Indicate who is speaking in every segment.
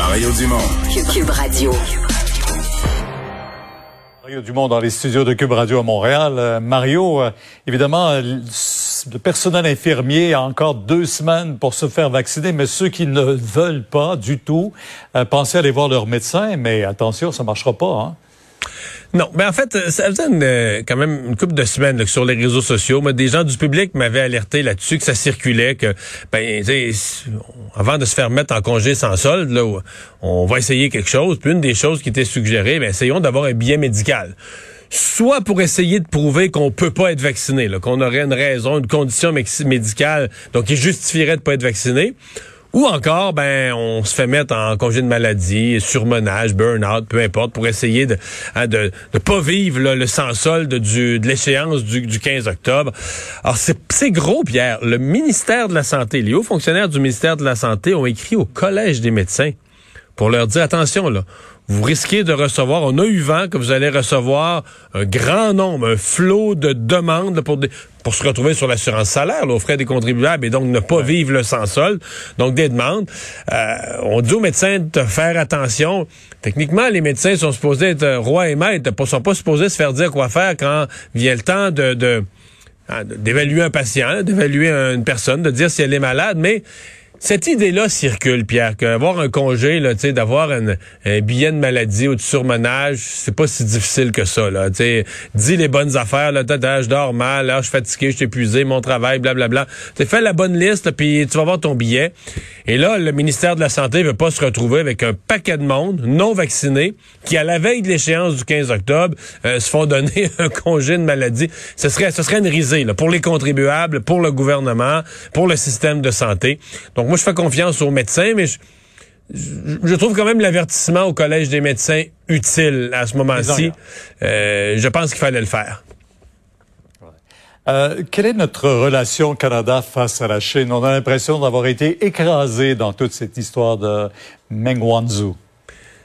Speaker 1: Mario Dumont.
Speaker 2: Cube Radio.
Speaker 3: Mario Dumont dans les studios de Cube Radio à Montréal. Euh, Mario, euh, évidemment, euh, le personnel infirmier a encore deux semaines pour se faire vacciner, mais ceux qui ne veulent pas du tout, pensez aller voir leur médecin, mais attention, ça marchera pas. Hein?
Speaker 4: Non, mais en fait, ça faisait euh, quand même une couple de semaines sur les réseaux sociaux. Mais des gens du public m'avaient alerté là-dessus que ça circulait, que ben, avant de se faire mettre en congé sans solde, là, on va essayer quelque chose. Puis une des choses qui était suggérée, ben, essayons d'avoir un billet médical soit pour essayer de prouver qu'on peut pas être vacciné, qu'on aurait une raison, une condition médicale, donc qui justifierait de pas être vacciné, ou encore, ben, on se fait mettre en congé de maladie, surmenage, burn-out, peu importe, pour essayer de hein, de, de, pas vivre le sans-solde de l'échéance du, du 15 octobre. Alors, c'est gros, Pierre. Le ministère de la Santé, les hauts fonctionnaires du ministère de la Santé ont écrit au Collège des médecins pour leur dire, attention, là, vous risquez de recevoir, on a eu vent que vous allez recevoir un grand nombre, un flot de demandes pour, pour se retrouver sur l'assurance salaire, là, aux frais des contribuables, et donc ne pas vivre le sans sol. Donc des demandes. Euh, on dit aux médecins de faire attention. Techniquement, les médecins sont supposés être rois et maîtres, ne sont pas supposés se faire dire quoi faire quand vient le temps de, de hein, d'évaluer un patient, d'évaluer une personne, de dire si elle est malade, mais cette idée-là circule, Pierre, qu'avoir un congé, là, d'avoir un, billet de maladie ou de surmenage, c'est pas si difficile que ça. Là, dis les bonnes affaires, là, je dors mal, là, je suis fatigué, je suis épuisé, mon travail, blablabla. Tu fais la bonne liste, puis tu vas avoir ton billet. Et là, le ministère de la Santé veut pas se retrouver avec un paquet de monde non vacciné qui, à la veille de l'échéance du 15 octobre, euh, se font donner un congé de maladie. Ce serait, ce serait une risée là, pour les contribuables, pour le gouvernement, pour le système de santé. Donc, moi, je fais confiance aux médecins, mais je, trouve quand même l'avertissement au Collège des médecins utile à ce moment-ci. Euh, je pense qu'il fallait le faire.
Speaker 3: Euh, quelle est notre relation Canada face à la Chine? On a l'impression d'avoir été écrasé dans toute cette histoire de Meng Wanzhou.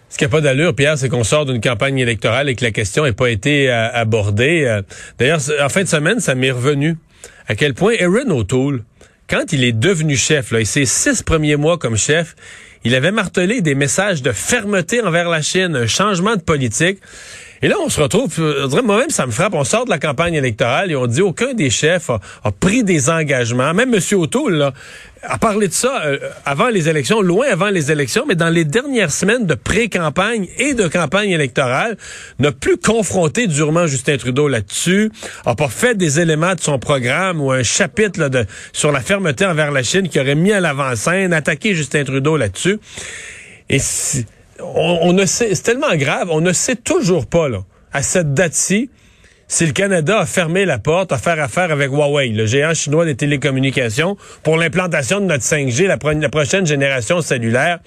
Speaker 4: Ce qui n'a pas d'allure, Pierre, c'est qu'on sort d'une campagne électorale et que la question n'ait pas été euh, abordée. D'ailleurs, en fin de semaine, ça m'est revenu à quel point Aaron O'Toole, quand il est devenu chef, là, et ses six premiers mois comme chef, il avait martelé des messages de fermeté envers la Chine, un changement de politique. Et là, on se retrouve, moi-même, ça me frappe, on sort de la campagne électorale et on dit aucun des chefs a, pris des engagements. Même M. O'Toole là, a parlé de ça euh, avant les élections, loin avant les élections, mais dans les dernières semaines de pré-campagne et de campagne électorale, n'a plus confronté durement Justin Trudeau là-dessus, a pas fait des éléments de son programme ou un chapitre de, sur la fermeté envers la Chine qui aurait mis à l'avant-scène, attaqué Justin Trudeau là-dessus. Et si, on, ne sait, c'est tellement grave, on ne sait toujours pas, là, à cette date-ci, si le Canada a fermé la porte à faire affaire avec Huawei, le géant chinois des télécommunications, pour l'implantation de notre 5G, la, prochaine génération cellulaire.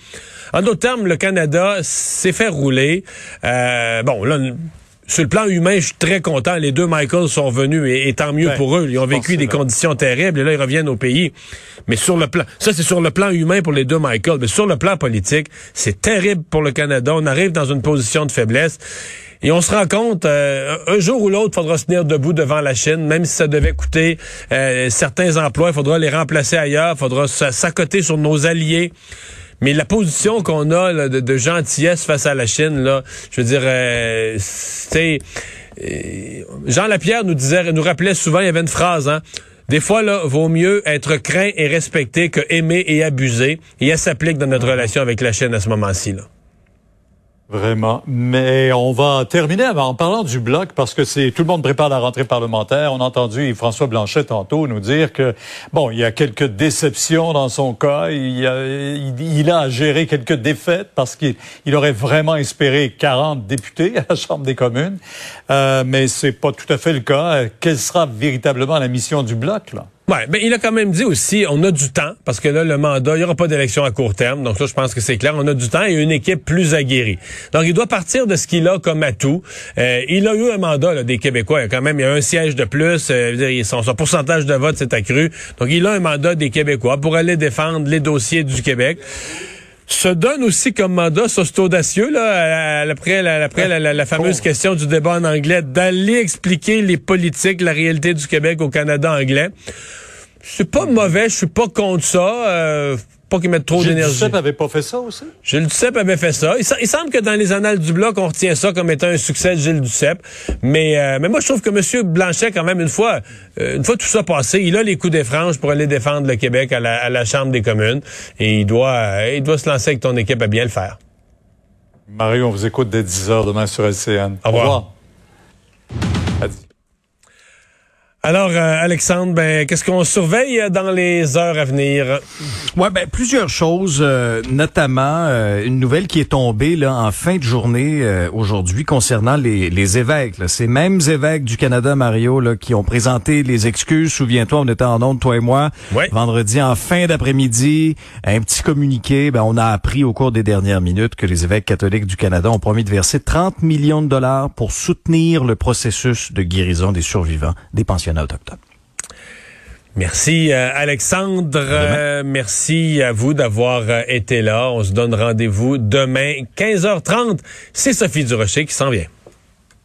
Speaker 4: En d'autres termes, le Canada s'est fait rouler. Euh, bon, là, sur le plan humain, je suis très content. Les deux Michael sont venus et, tant mieux pour eux. Ils ont vécu des conditions terribles et là, ils reviennent au pays. Mais sur le plan, ça c'est sur le plan humain pour les deux Michael. Mais sur le plan politique, c'est terrible pour le Canada. On arrive dans une position de faiblesse. Et on se rend compte, euh, un jour ou l'autre, il faudra se tenir debout devant la Chine, même si ça devait coûter euh, certains emplois, il faudra les remplacer ailleurs, il faudra s'accoter sur nos alliés. Mais la position qu'on a de, gentillesse face à la Chine, là, je veux dire, euh, c'est euh, Jean Lapierre nous disait, nous rappelait souvent, il y avait une phrase, hein. Des fois, là, vaut mieux être craint et respecté que aimer et abuser. Et elle s'applique dans notre relation avec la Chine à ce moment-ci, là.
Speaker 3: Vraiment. Mais on va terminer en parlant du bloc parce que c'est tout le monde prépare la rentrée parlementaire. On a entendu François Blanchet tantôt nous dire que bon, il y a quelques déceptions dans son cas. Il a, il, a géré quelques défaites parce qu'il il aurait vraiment espéré 40 députés à la Chambre des communes. Euh, mais c'est pas tout à fait le cas. Quelle sera véritablement la mission du bloc là?
Speaker 4: Ouais, mais il a quand même dit aussi, on a du temps, parce que là, le mandat, il n'y aura pas d'élection à court terme. Donc là, je pense que c'est clair. On a du temps et une équipe plus aguerrie. Donc, il doit partir de ce qu'il a comme atout. Euh, il a eu un mandat des Québécois. Quand même il y a un siège de plus. Euh, son, son pourcentage de vote s'est accru. Donc, il a un mandat des Québécois pour aller défendre les dossiers du Québec se donne aussi comme mandat, ça c'est audacieux, là, après, la, après la, fameuse question du débat en anglais, d'aller expliquer les politiques, la réalité du Québec au Canada anglais. C'est pas mauvais, je suis pas contre ça. Euh, pas qu'ils mettent trop d'énergie.
Speaker 3: Gilles Duceppe avait pas fait ça aussi?
Speaker 4: Gilles Duceppe avait fait ça. Il, semble que dans les annales du Bloc, on retient ça comme étant un succès de Gilles Duceppe. Mais, euh, mais moi, je trouve que M. Blanchet, quand même, une fois, euh, une fois tout ça passé, il a les coups des franges pour aller défendre le Québec à la, Chambre des communes. Et il doit, euh, il doit se lancer avec ton équipe à bien le faire.
Speaker 3: Mario, on vous écoute dès 10 heures demain sur LCN.
Speaker 4: Au revoir. Au revoir. Alors, euh, Alexandre, ben, qu'est-ce qu'on surveille euh, dans les heures à venir?
Speaker 1: Ouais, ben, plusieurs choses, euh, notamment une nouvelle qui est tombée là, en fin de journée aujourd'hui concernant les, les évêques. Ces mêmes évêques du Canada, Mario, là, qui ont présenté les excuses. Souviens-toi, on était en onde, toi et moi, vendredi en fin d'après-midi. Un petit communiqué. Ben, on a appris au cours des dernières minutes que les évêques catholiques du Canada ont promis de verser 30 millions de dollars pour soutenir le processus de guérison des survivants des
Speaker 4: Merci euh, Alexandre. Euh, merci à vous d'avoir euh, été là. On se donne rendez-vous demain 15h30. C'est Sophie Durocher qui s'en vient.